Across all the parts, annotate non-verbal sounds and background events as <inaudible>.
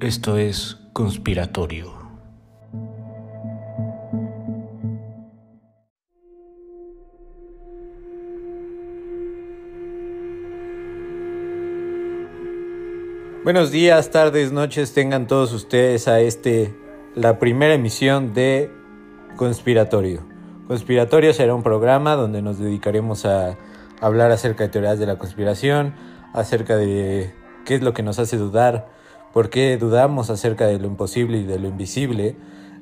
Esto es conspiratorio. Buenos días, tardes, noches, tengan todos ustedes a este, la primera emisión de Conspiratorio. Conspiratorio será un programa donde nos dedicaremos a hablar acerca de teorías de la conspiración, acerca de qué es lo que nos hace dudar, por qué dudamos acerca de lo imposible y de lo invisible.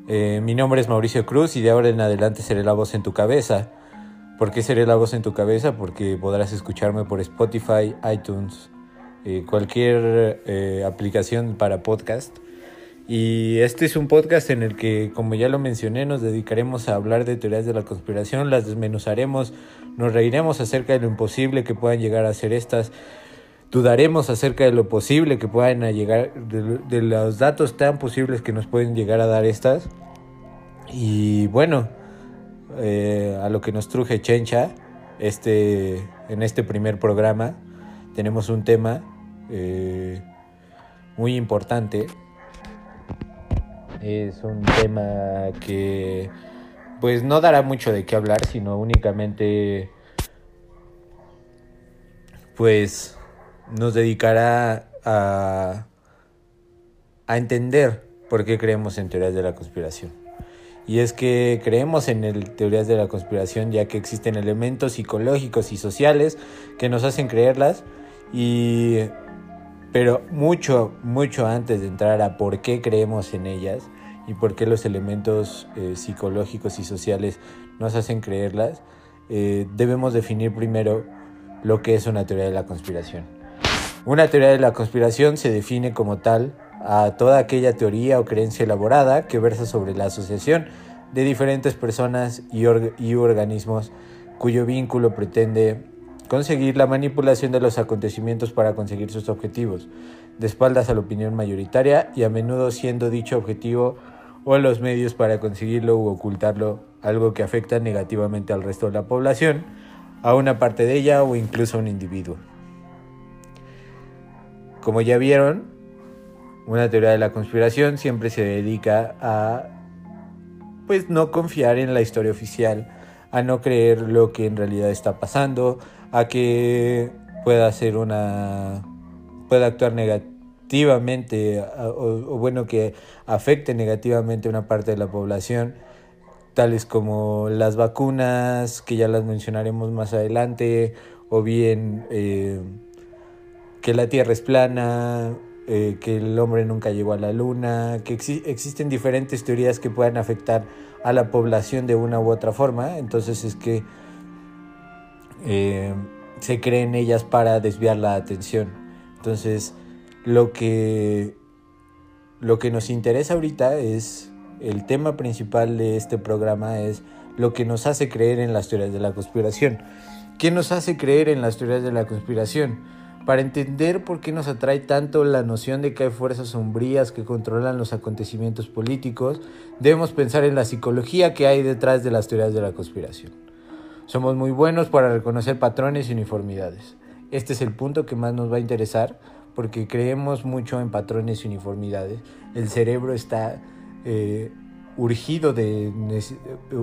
Eh, mi nombre es Mauricio Cruz y de ahora en adelante seré la voz en tu cabeza. ¿Por qué seré la voz en tu cabeza? Porque podrás escucharme por Spotify, iTunes, eh, cualquier eh, aplicación para podcast. Y este es un podcast en el que, como ya lo mencioné, nos dedicaremos a hablar de teorías de la conspiración, las desmenuzaremos, nos reiremos acerca de lo imposible que puedan llegar a ser estas, dudaremos acerca de lo posible que puedan llegar, de, los datos tan posibles que nos pueden llegar a dar estas. Y bueno, eh, a lo que nos truje Chencha, este, en este primer programa tenemos un tema eh, muy importante. Es un tema que pues no dará mucho de qué hablar, sino únicamente pues nos dedicará a, a entender por qué creemos en teorías de la conspiración. Y es que creemos en teorías de la conspiración ya que existen elementos psicológicos y sociales que nos hacen creerlas y pero mucho mucho antes de entrar a por qué creemos en ellas y por qué los elementos eh, psicológicos y sociales nos hacen creerlas, eh, debemos definir primero lo que es una teoría de la conspiración. Una teoría de la conspiración se define como tal a toda aquella teoría o creencia elaborada que versa sobre la asociación de diferentes personas y, organismos cuyo vínculo pretende conseguir la manipulación de los acontecimientos para conseguir sus objetivos, de espaldas a la opinión mayoritaria y a menudo siendo dicho objetivo o los medios para conseguirlo u ocultarlo, algo que afecta negativamente al resto de la población, a una parte de ella o incluso a un individuo. Como ya vieron, una teoría de la conspiración siempre se dedica a pues no confiar en la historia oficial, a no creer lo que en realidad está pasando, a que pueda ser una pueda actuar negativamente negativamente o, bueno que afecte negativamente a una parte de la población, tales como las vacunas, que ya las mencionaremos más adelante, o bien eh, que la Tierra es plana, eh, que el hombre nunca llegó a la luna, que existen diferentes teorías que puedan afectar a la población de una u otra forma, entonces es que eh, se creen ellas para desviar la atención. Entonces, lo que, lo que nos interesa ahorita es, el tema principal de este programa es lo que nos hace creer en las teorías de la conspiración. ¿Qué nos hace creer en las teorías de la conspiración? Para entender por qué nos atrae tanto la noción de que hay fuerzas sombrías que controlan los acontecimientos políticos, debemos pensar en la psicología que hay detrás de las teorías de la conspiración. Somos muy buenos para reconocer patrones y uniformidades. Este es el punto que más nos va a interesar porque creemos mucho en patrones y uniformidades. El cerebro está eh, urgido,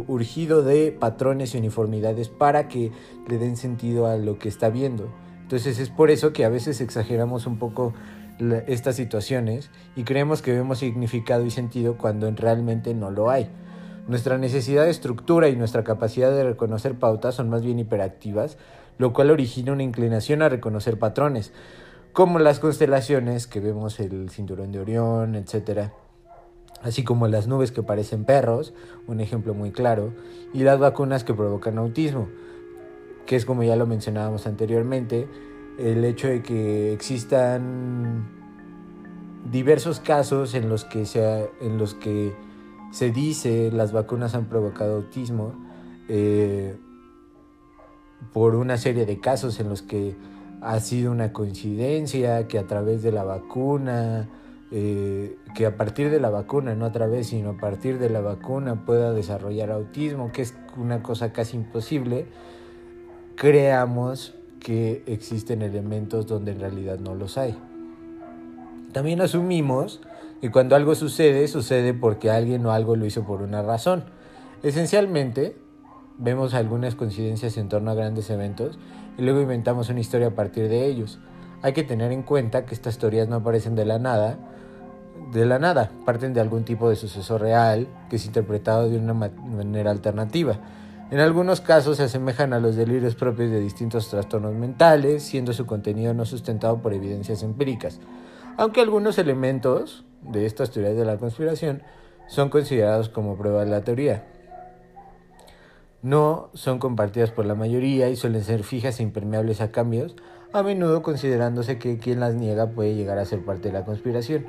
urgido de patrones y uniformidades para que le den sentido a lo que está viendo. Entonces es por eso que a veces exageramos un poco estas situaciones y creemos que vemos significado y sentido cuando realmente no lo hay. Nuestra necesidad de estructura y nuestra capacidad de reconocer pautas son más bien hiperactivas, lo cual origina una inclinación a reconocer patrones como las constelaciones que vemos el cinturón de Orión, etc. Así como las nubes que parecen perros, un ejemplo muy claro, y las vacunas que provocan autismo, que es como ya lo mencionábamos anteriormente, el hecho de que existan diversos casos en los que se, en los que se dice las vacunas han provocado autismo, eh, por una serie de casos en los que ha sido una coincidencia que a través de la vacuna, eh, que a partir de la vacuna, no a través, sino a partir de la vacuna pueda desarrollar autismo, que es una cosa casi imposible, creamos que existen elementos donde en realidad no los hay. También asumimos que cuando algo sucede, sucede porque alguien o algo lo hizo por una razón. Esencialmente, vemos algunas coincidencias en torno a grandes eventos y luego inventamos una historia a partir de ellos. Hay que tener en cuenta que estas teorías no aparecen de la nada, de la nada, parten de algún tipo de suceso real que es interpretado de una manera alternativa. En algunos casos se asemejan a los delirios propios de distintos trastornos mentales, siendo su contenido no sustentado por evidencias empíricas, aunque algunos elementos de estas teorías de la conspiración son considerados como prueba de la teoría no son compartidas por la mayoría y suelen ser fijas e impermeables a cambios, a menudo considerándose que quien las niega puede llegar a ser parte de la conspiración.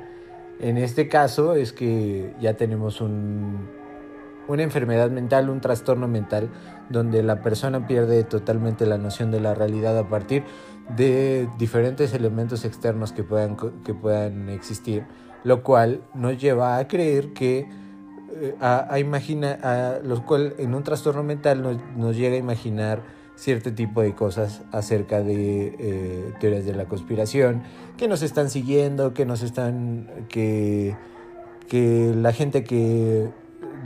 En este caso es que ya tenemos un, una enfermedad mental, un trastorno mental, donde la persona pierde totalmente la noción de la realidad a partir de diferentes elementos externos que puedan, que puedan existir, lo cual nos lleva a creer que eh, a, imaginar, a los cual en un trastorno mental nos, nos, llega a imaginar cierto tipo de cosas acerca de eh, teorías de la conspiración, que nos están siguiendo, que nos están, que, que la gente que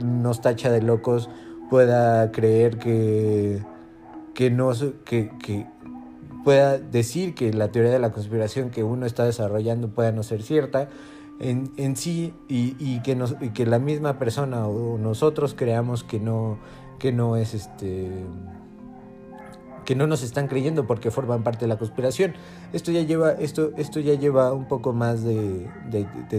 nos tacha de locos pueda creer que, que no, que, que pueda decir que la teoría de la conspiración que uno está desarrollando pueda no ser cierta, en, en sí y, y, que nos, que la misma persona o nosotros creamos que no, que no es este que no nos están creyendo porque forman parte de la conspiración. Esto ya lleva, esto, esto ya lleva un poco más de,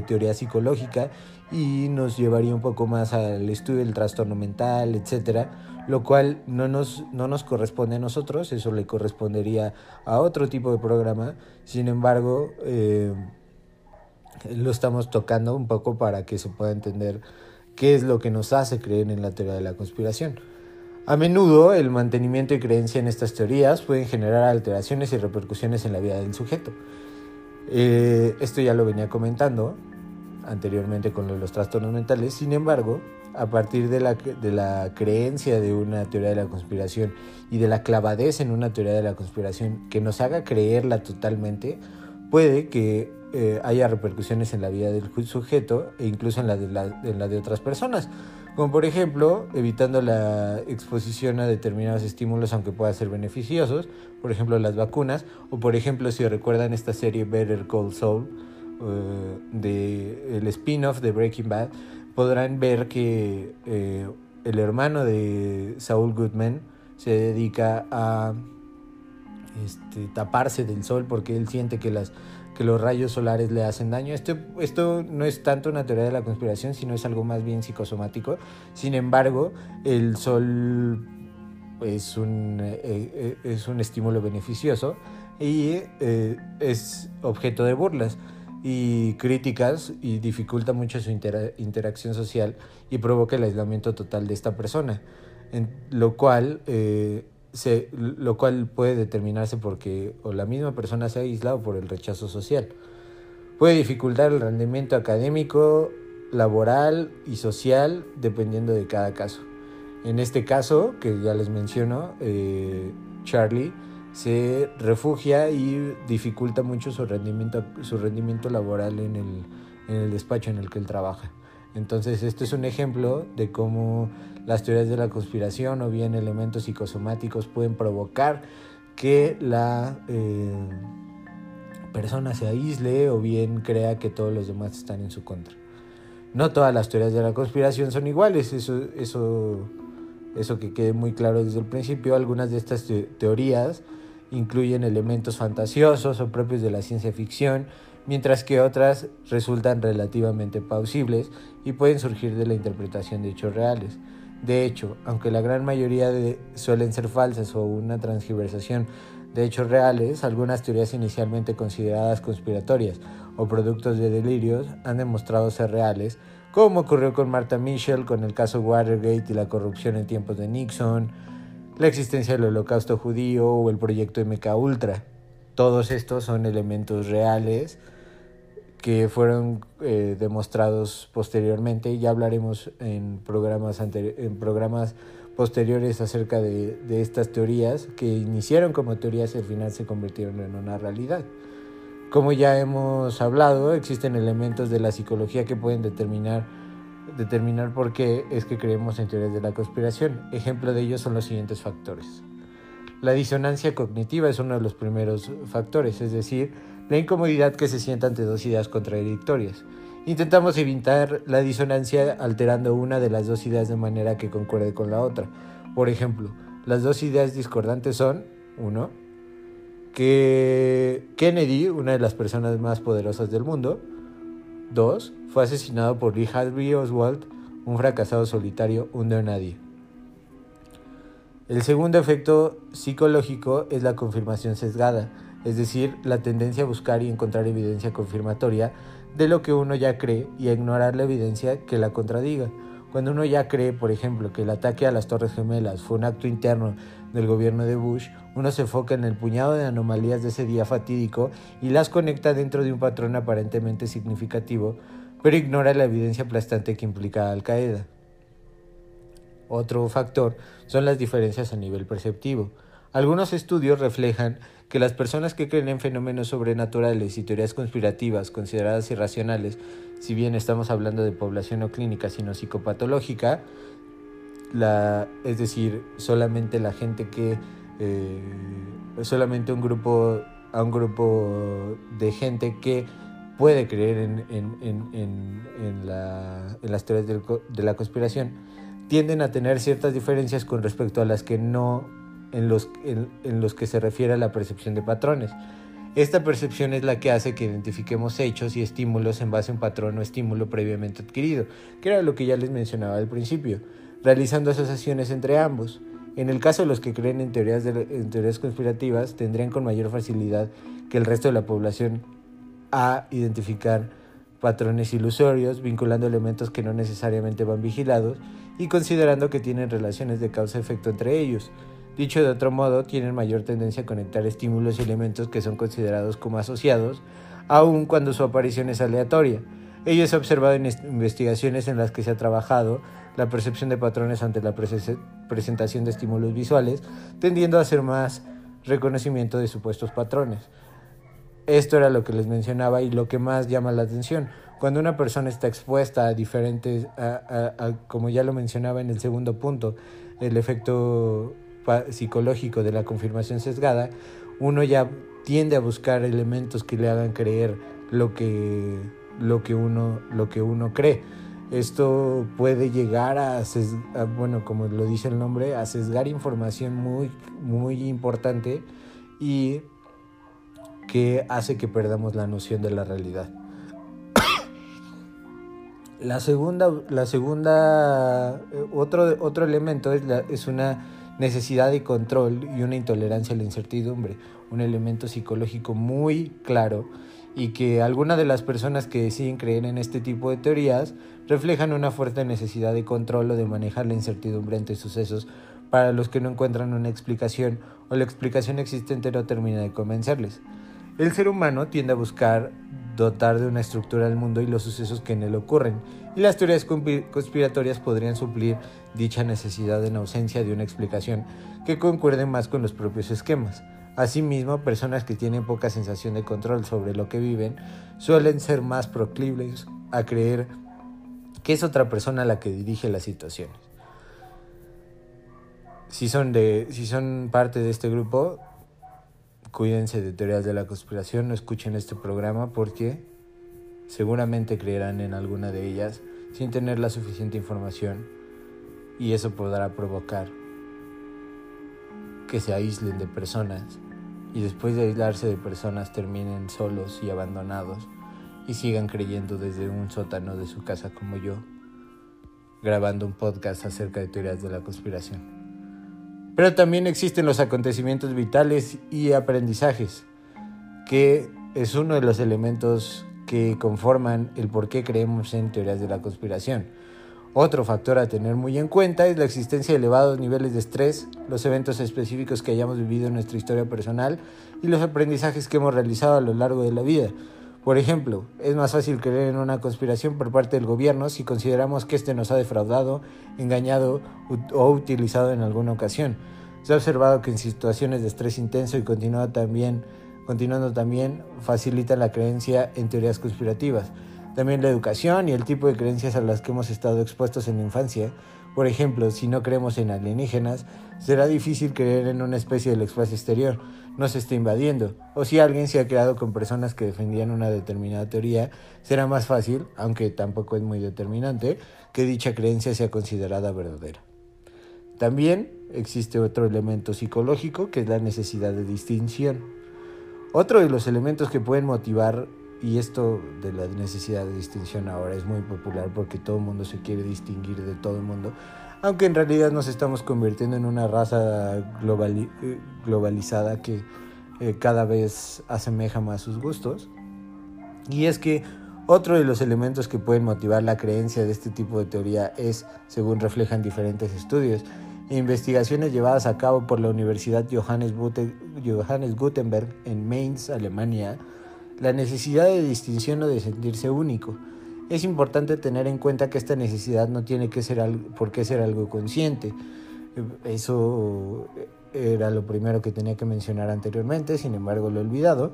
teoría psicológica y nos llevaría un poco más al estudio del trastorno mental, etcétera, lo cual no nos, no nos corresponde a nosotros, eso le correspondería a otro tipo de programa. Sin embargo, eh, lo estamos tocando un poco para que se pueda entender qué es lo que nos hace creer en la teoría de la conspiración. A menudo el mantenimiento y creencia en estas teorías pueden generar alteraciones y repercusiones en la vida del sujeto. Eh, esto ya lo venía comentando anteriormente con los trastornos mentales, sin embargo, a partir de la, de la creencia de una teoría de la conspiración y de la clavadez en una teoría de la conspiración que nos haga creerla totalmente, puede que eh, haya repercusiones en la vida del sujeto e incluso en la, de en la de otras personas. Como por ejemplo, evitando la exposición a determinados estímulos aunque puedan ser beneficiosos, por ejemplo las vacunas, o por ejemplo si recuerdan esta serie Better Call Saul, eh, de el spin-off de Breaking Bad, podrán ver que eh, el hermano de Saul Goodman se dedica a este, taparse del sol porque él siente que las que los rayos solares le hacen daño. Esto, esto no es tanto una teoría de la conspiración, sino es algo más bien psicosomático. Sin embargo, el sol es un, eh, eh, es un estímulo beneficioso y eh, es objeto de burlas y críticas y dificulta mucho su interacción social y provoca el aislamiento total de esta persona, en, lo cual se, lo cual puede determinarse porque o la misma persona se aísla o por el rechazo social. Puede dificultar el rendimiento académico, laboral y social dependiendo de cada caso. En este caso, que ya les menciono, eh, Charlie se refugia y dificulta mucho su rendimiento, su rendimiento laboral en el, en el despacho en el que él trabaja. Entonces, esto es un ejemplo de cómo las teorías de la conspiración o bien elementos psicosomáticos pueden provocar que la eh, persona se aísle o bien crea que todos los demás están en su contra. No todas las teorías de la conspiración son iguales, eso, eso, eso que quede muy claro desde el principio. Algunas de estas teorías incluyen elementos fantasiosos o propios de la ciencia ficción, mientras que otras resultan relativamente plausibles y pueden surgir de la interpretación de hechos reales. De hecho, aunque la gran mayoría de, suelen ser falsas o una transgiversación de hechos reales, algunas teorías inicialmente consideradas conspiratorias o productos de delirios han demostrado ser reales, como ocurrió con Martha Mitchell con el caso Watergate y la corrupción en tiempos de Nixon, la existencia del holocausto judío o el proyecto MK Ultra. Todos estos son elementos reales que fueron eh, demostrados posteriormente. Ya hablaremos en programas, en programas posteriores acerca de, estas teorías que iniciaron como teorías y al final se convirtieron en una realidad. Como ya hemos hablado, existen elementos de la psicología que pueden determinar, determinar por qué es que creemos en teorías de la conspiración. Ejemplo de ello son los siguientes factores. La disonancia cognitiva es uno de los primeros factores, es decir, la incomodidad que se siente ante dos ideas contradictorias. Intentamos evitar la disonancia alterando una de las dos ideas de manera que concuerde con la otra. Por ejemplo, las dos ideas discordantes son, uno, que Kennedy, una de las personas más poderosas del mundo, dos, fue asesinado por Lee Harvey Oswald, un fracasado solitario, un de nadie. El segundo efecto psicológico es la confirmación sesgada, es decir, la tendencia a buscar y encontrar evidencia confirmatoria de lo que uno ya cree y a ignorar la evidencia que la contradiga. Cuando uno ya cree, por ejemplo, que el ataque a las Torres Gemelas fue un acto interno del gobierno de Bush, uno se enfoca en el puñado de anomalías de ese día fatídico y las conecta dentro de un patrón aparentemente significativo, pero ignora la evidencia aplastante que implica Al Qaeda. Otro factor son las diferencias a nivel perceptivo. Algunos estudios reflejan que las personas que creen en fenómenos sobrenaturales y teorías conspirativas consideradas irracionales, si bien estamos hablando de población no clínica, sino psicopatológica, la, es decir, solamente la gente que, eh, solamente un grupo, a un grupo de gente que puede creer en, en, en, en las teorías de la conspiración, tienden a tener ciertas diferencias con respecto a las que no en los, en, los que se refiere a la percepción de patrones. Esta percepción es la que hace que identifiquemos hechos y estímulos en base a un patrón o estímulo previamente adquirido, que era lo que ya les mencionaba al principio, realizando asociaciones entre ambos. En el caso de los que creen en teorías, de, en teorías conspirativas, tendrían con mayor facilidad que el resto de la población a identificar patrones ilusorios, vinculando elementos que no necesariamente van vigilados y considerando que tienen relaciones de causa-efecto entre ellos. Dicho de otro modo, tienen mayor tendencia a conectar estímulos y elementos que son considerados como asociados, aun cuando su aparición es aleatoria. Ello se ha observado en investigaciones en las que se ha trabajado la percepción de patrones ante la presentación de estímulos visuales, tendiendo a hacer más reconocimiento de supuestos patrones. Esto era lo que les mencionaba y lo que más llama la atención. Cuando una persona está expuesta a diferentes, como ya lo mencionaba en el segundo punto, el efecto psicológico de la confirmación sesgada, uno ya tiende a buscar elementos que le hagan creer lo que, lo que, uno, lo que uno cree. Esto puede llegar a, bueno, como lo dice el nombre, a sesgar información muy, muy importante y que hace que perdamos la noción de la realidad. La segunda, la segunda eh, otro, otro elemento es, es una necesidad de control y una intolerancia a la incertidumbre, un elemento psicológico muy claro y que algunas de las personas que deciden creer en este tipo de teorías reflejan una fuerte necesidad de control o de manejar la incertidumbre ante sucesos para los que no encuentran una explicación o la explicación existente no termina de convencerles. El ser humano tiende a buscar dotar de una estructura al mundo y los sucesos que en él ocurren, y las teorías conspiratorias podrían suplir dicha necesidad en ausencia de una explicación que concuerde más con los propios esquemas. Asimismo, personas que tienen poca sensación de control sobre lo que viven suelen ser más proclives a creer que es otra persona la que dirige las situaciones. Si son, de, si son parte de este grupo, cuídense de teorías de la conspiración, no escuchen este programa porque seguramente creerán en alguna de ellas sin tener la suficiente información y eso podrá provocar que se aíslen de personas y después de aislarse de personas terminen solos y abandonados y sigan creyendo desde un sótano de su casa como yo, grabando un podcast acerca de teorías de la conspiración. Pero también existen los acontecimientos vitales y aprendizajes, que es uno de los elementos que conforman el por qué creemos en teorías de la conspiración. Otro factor a tener muy en cuenta es la existencia de elevados niveles de estrés, los eventos específicos que hayamos vivido en nuestra historia personal y los aprendizajes que hemos realizado a lo largo de la vida. Por ejemplo, es más fácil creer en una conspiración por parte del gobierno si consideramos que éste nos ha defraudado, engañado o utilizado en alguna ocasión. Se ha observado que en situaciones de estrés intenso y continuado también Continuando también, facilita la creencia en teorías conspirativas. También la educación y el tipo de creencias a las que hemos estado expuestos en la infancia. Por ejemplo, si no creemos en alienígenas, será difícil creer en una especie del espacio exterior, no se está invadiendo. O si alguien se ha creado con personas que defendían una determinada teoría, será más fácil, aunque tampoco es muy determinante, que dicha creencia sea considerada verdadera. También existe otro elemento psicológico que es la necesidad de distinción. Otro de los elementos que pueden motivar y esto de la necesidad de distinción ahora es muy popular porque todo el mundo se quiere distinguir de todo el mundo, aunque en realidad nos estamos convirtiendo en una raza globalizada que eh, cada vez asemeja más sus gustos. Y es que otro de los elementos que pueden motivar la creencia de este tipo de teoría es, según reflejan diferentes estudios e investigaciones llevadas a cabo por la Universidad Johannes, Johannes Gutenberg en Mainz, Alemania, la necesidad de distinción o de sentirse único. Es importante tener en cuenta que esta necesidad no tiene que ser por qué ser algo consciente. Eso era lo primero que tenía que mencionar anteriormente, sin embargo lo he olvidado.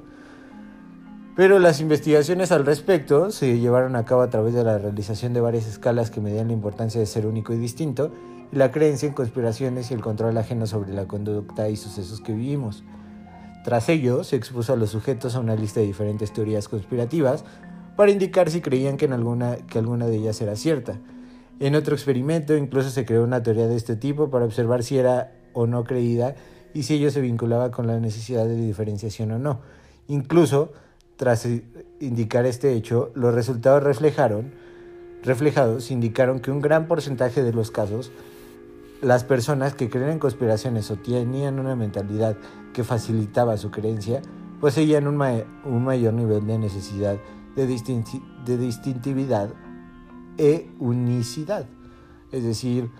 Pero las investigaciones al respecto se llevaron a cabo a través de la realización de varias escalas que medían la importancia de ser único y distinto, y la creencia en conspiraciones y el control ajeno sobre la conducta y sucesos que vivimos. Tras ello, se expuso a los sujetos a una lista de diferentes teorías conspirativas para indicar si creían que, en alguna, que alguna de ellas era cierta. En otro experimento incluso se creó una teoría de este tipo para observar si era o no creída y si ello se vinculaba con la necesidad de diferenciación o no. Incluso, tras indicar este hecho, los resultados reflejaron, reflejados indicaron que un gran porcentaje de los casos las personas que creen en conspiraciones o tenían una mentalidad que facilitaba su creencia poseían un, un mayor nivel de necesidad de, de distintividad e unicidad, es decir,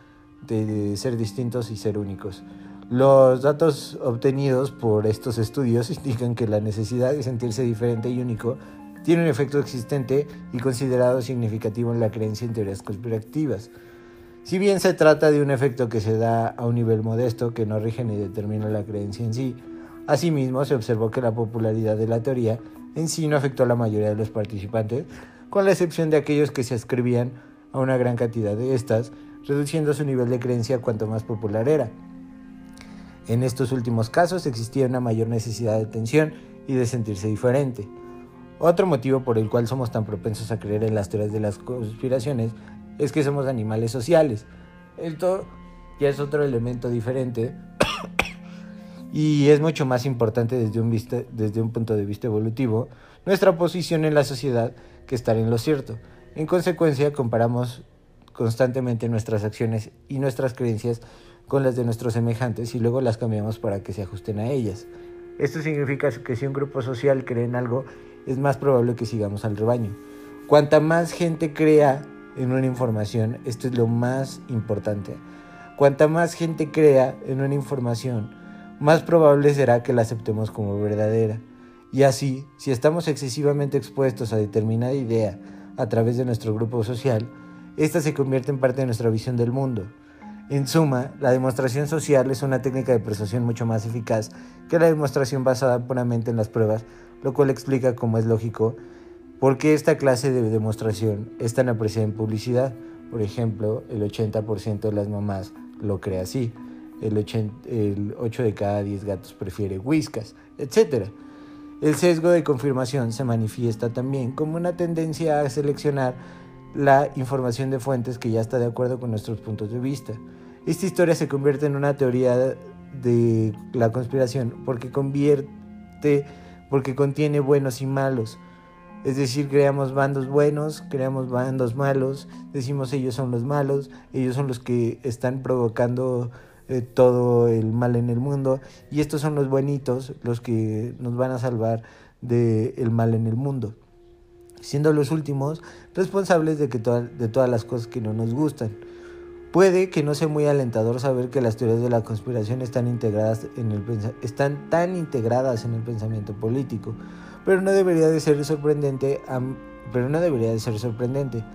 de, ser distintos y ser únicos. Los datos obtenidos por estos estudios <laughs> indican que la necesidad de sentirse diferente y único tiene un efecto existente y considerado significativo en la creencia en teorías conspirativas. Si bien se trata de un efecto que se da a un nivel modesto que no rige ni determina la creencia en sí, asimismo se observó que la popularidad de la teoría en sí no afectó a la mayoría de los participantes, con la excepción de aquellos que se ascribían a una gran cantidad de estas, reduciendo su nivel de creencia cuanto más popular era. En estos últimos casos existía una mayor necesidad de atención y de sentirse diferente. Otro motivo por el cual somos tan propensos a creer en las teorías de las conspiraciones es que somos animales sociales. Esto ya es otro elemento diferente y es mucho más importante desde un, desde un punto de vista evolutivo nuestra posición en la sociedad que estar en lo cierto. En consecuencia, comparamos constantemente nuestras acciones y nuestras creencias con las de nuestros semejantes y luego las cambiamos para que se ajusten a ellas. Esto significa que si un grupo social cree en algo, es más probable que sigamos al rebaño. Cuanta más gente crea en una información, esto es lo más importante. Cuanta más gente crea en una información, más probable será que la aceptemos como verdadera. Y así, si estamos excesivamente expuestos a determinada idea a través de nuestro grupo social, esta se convierte en parte de nuestra visión del mundo. En suma, la demostración social es una técnica de persuasión mucho más eficaz que la demostración basada puramente en las pruebas, lo cual explica, como es lógico, ¿Por qué esta clase de demostración es tan apreciada en publicidad? Por ejemplo, el 80% de las mamás lo cree así, el, 8 de cada 10 gatos prefiere whiskas, etc. El sesgo de confirmación se manifiesta también como una tendencia a seleccionar la información de fuentes que ya está de acuerdo con nuestros puntos de vista. Esta historia se convierte en una teoría de la conspiración porque convierte, porque contiene buenos y malos, es decir, creamos bandos buenos, creamos bandos malos, decimos ellos son los malos, ellos son los que están provocando eh, todo el mal en el mundo y estos son los buenitos, los que nos van a salvar del mal en el mundo, siendo los últimos responsables de, que de todas las cosas que no nos gustan. Puede que no sea muy alentador saber que las teorías de la conspiración están, integradas en el, están tan integradas en el pensamiento político, pero no debería de ser sorprendente, pero no debería de ser sorprendente.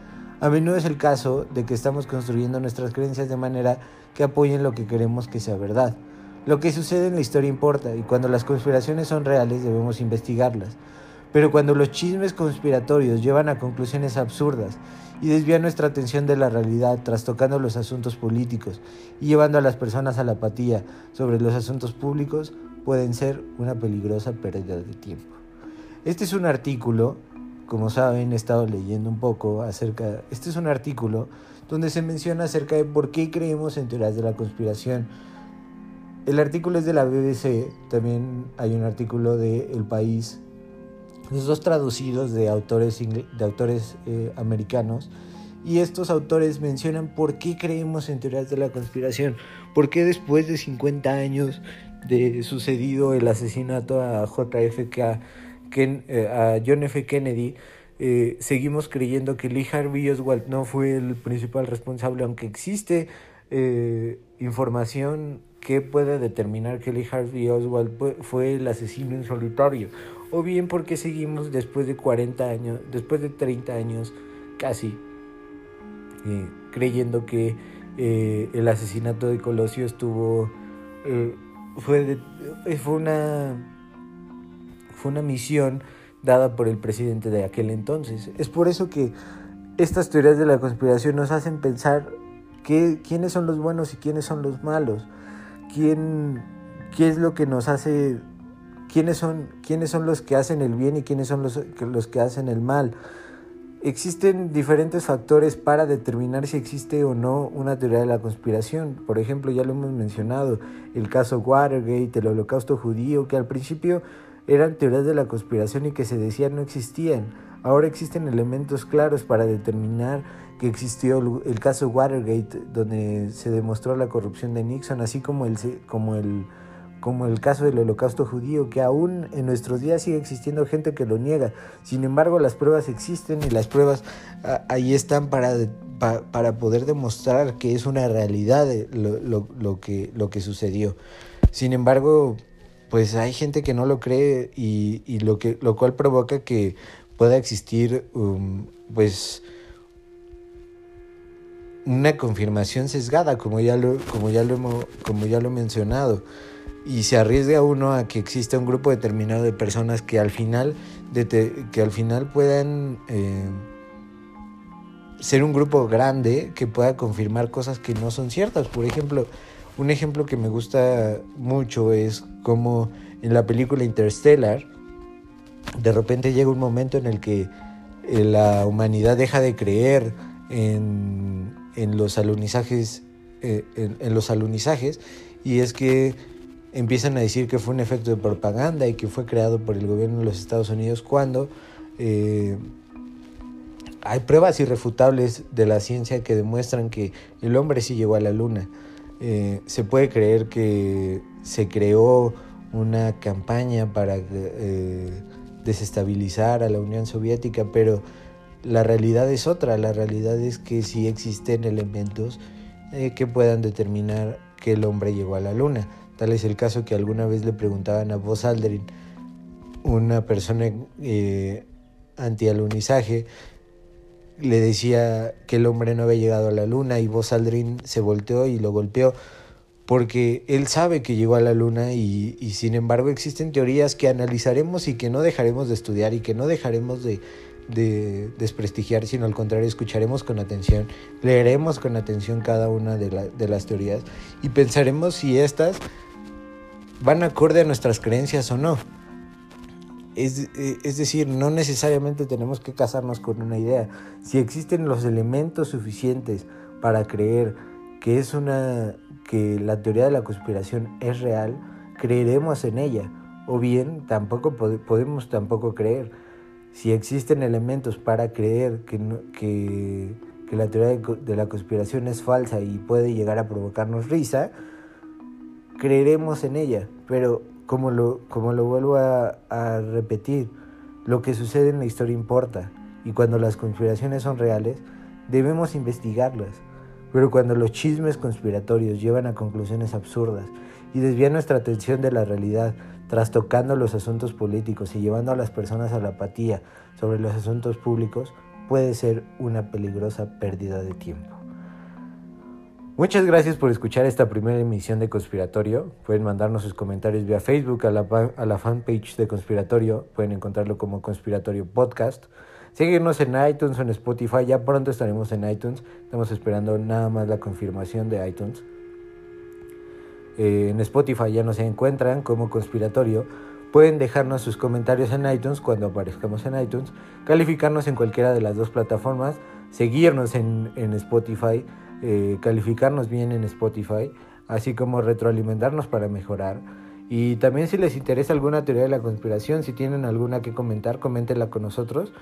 A menudo es el caso de que estamos construyendo nuestras creencias de manera que apoyen lo que queremos que sea verdad. Lo que sucede en la historia importa y cuando las conspiraciones son reales debemos investigarlas. Pero cuando los chismes conspiratorios llevan a conclusiones absurdas y desvían nuestra atención de la realidad, trastocando los asuntos políticos y llevando a las personas a la apatía sobre los asuntos públicos, pueden ser una peligrosa pérdida de tiempo. Este es un artículo, como saben, he estado leyendo un poco acerca, este es un artículo donde se menciona acerca de por qué creemos en teorías de la conspiración. El artículo es de la BBC, también hay un artículo de El País, los dos traducidos de autores, de autores eh, americanos, y estos autores mencionan por qué creemos en teorías de la conspiración, por qué después de 50 años de sucedido el asesinato a JFK, eh, a John F. Kennedy, eh, seguimos creyendo que Lee Harvey Oswald no fue el principal responsable, aunque existe eh, información que puede determinar que Lee Harvey Oswald fue el asesino en solitario, o bien porque seguimos después de 40 años, después de 30 años casi, creyendo que el asesinato de Colosio estuvo fue, fue, una, fue una misión dada por el presidente de aquel entonces. Es por eso que estas teorías de la conspiración nos hacen pensar que, quiénes son los buenos y quiénes son los malos, quién, qué es lo que nos hace, quiénes son, quiénes son los que hacen el bien y quiénes son los, los que hacen el mal. Existen diferentes factores para determinar si existe o no una teoría de la conspiración. Por ejemplo, ya lo hemos mencionado, el caso Watergate, el holocausto judío, que al principio eran teorías de la conspiración y que se decían no existían. Ahora existen elementos claros para determinar que existió el caso Watergate, donde se demostró la corrupción de Nixon, así como el, como el como el caso del holocausto judío, que aún en nuestros días sigue existiendo gente que lo niega. Sin embargo, las pruebas existen y las pruebas ah, ahí están para, para poder demostrar que es una realidad lo, que, lo que sucedió. Sin embargo, pues hay gente que no lo cree y, lo, que, lo cual provoca que pueda existir um, pues una confirmación sesgada, como ya lo, como ya lo, como ya lo he mencionado y se arriesga uno a que exista un grupo determinado de personas que al final, que al final puedan eh, ser un grupo grande que pueda confirmar cosas que no son ciertas. Por ejemplo, un ejemplo que me gusta mucho es como en la película Interstellar, de repente llega un momento en el que eh, la humanidad deja de creer en, los alunizajes, eh, en los y es que empiezan a decir que fue un efecto de propaganda y que fue creado por el gobierno de los Estados Unidos cuando eh, hay pruebas irrefutables de la ciencia que demuestran que el hombre sí llegó a la luna. Eh, se puede creer que se creó una campaña para eh, desestabilizar a la Unión Soviética, pero la realidad es otra. La realidad es que sí existen elementos que puedan determinar que el hombre llegó a la luna. Tal es el caso que alguna vez le preguntaban a Buzz Aldrin, una persona eh, anti-alunizaje, le decía que el hombre no había llegado a la luna y Buzz Aldrin se volteó y lo golpeó porque él sabe que llegó a la luna y, sin embargo existen teorías que analizaremos y que no dejaremos de estudiar y que no dejaremos de, desprestigiar, sino al contrario, escucharemos con atención, leeremos con atención cada una de, de las teorías y pensaremos si estas van acorde a nuestras creencias o no. Es, eh, es, decir, no necesariamente tenemos que casarnos con una idea. Si existen los elementos suficientes para creer que es una que la teoría de la conspiración es real, creeremos en ella. O bien tampoco podemos tampoco creer. Si existen elementos para creer que, que, que la teoría de la conspiración es falsa y puede llegar a provocarnos risa, creeremos en ella, pero como lo, como lo vuelvo a, a repetir, lo que sucede en la historia importa y cuando las conspiraciones son reales, debemos investigarlas. Pero cuando los chismes conspiratorios llevan a conclusiones absurdas y desvían nuestra atención de la realidad, trastocando los asuntos políticos y llevando a las personas a la apatía sobre los asuntos públicos, puede ser una peligrosa pérdida de tiempo. Muchas gracias por escuchar esta primera emisión de Conspiratorio. Pueden mandarnos sus comentarios vía Facebook a la, a la fanpage de Conspiratorio. Pueden encontrarlo como Conspiratorio Podcast. Seguirnos en iTunes o en Spotify. Ya pronto estaremos en iTunes. Estamos esperando nada más la confirmación de iTunes. Eh, en Spotify ya nos encuentran como Conspiratorio. Pueden dejarnos sus comentarios en iTunes cuando aparezcamos en iTunes. Calificarnos en cualquiera de las dos plataformas. Seguirnos en, en Spotify eh, calificarnos bien en Spotify, así como retroalimentarnos para mejorar. Y también si les interesa alguna teoría de la conspiración, si tienen alguna que comentar, coméntenla con nosotros,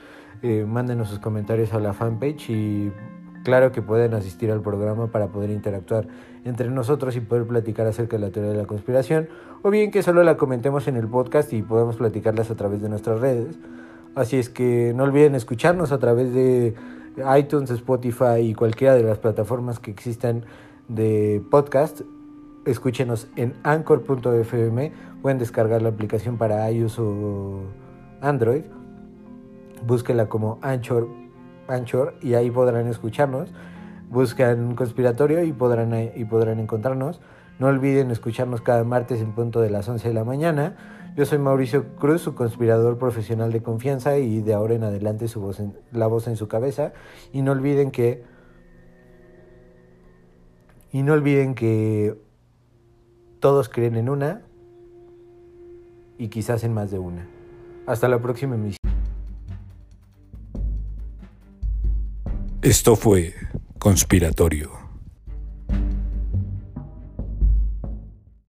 eh, mándenos sus comentarios a la fanpage y claro que pueden asistir al programa para poder interactuar entre nosotros y poder platicar acerca de la teoría de la conspiración, o bien que solo la comentemos en el podcast y podemos platicarlas a través de nuestras redes. Así es que no olviden escucharnos a través de iTunes, Spotify y cualquiera de las plataformas que existan de podcast. Escúchenos en anchor.fm. Pueden descargar la aplicación para iOS o Android. Búsquenla como Anchor, Anchor y ahí podrán escucharnos. Buscan Conspiratorio y podrán, y podrán encontrarnos. No olviden escucharnos cada martes en punto de las 11 de la mañana. Yo soy Mauricio Cruz, su conspirador profesional de confianza y de ahora en adelante su voz la voz en su cabeza. Y no olviden que... Y no olviden que todos creen en una y quizás en más de una. Hasta la próxima emisión. Esto fue Conspiratorio.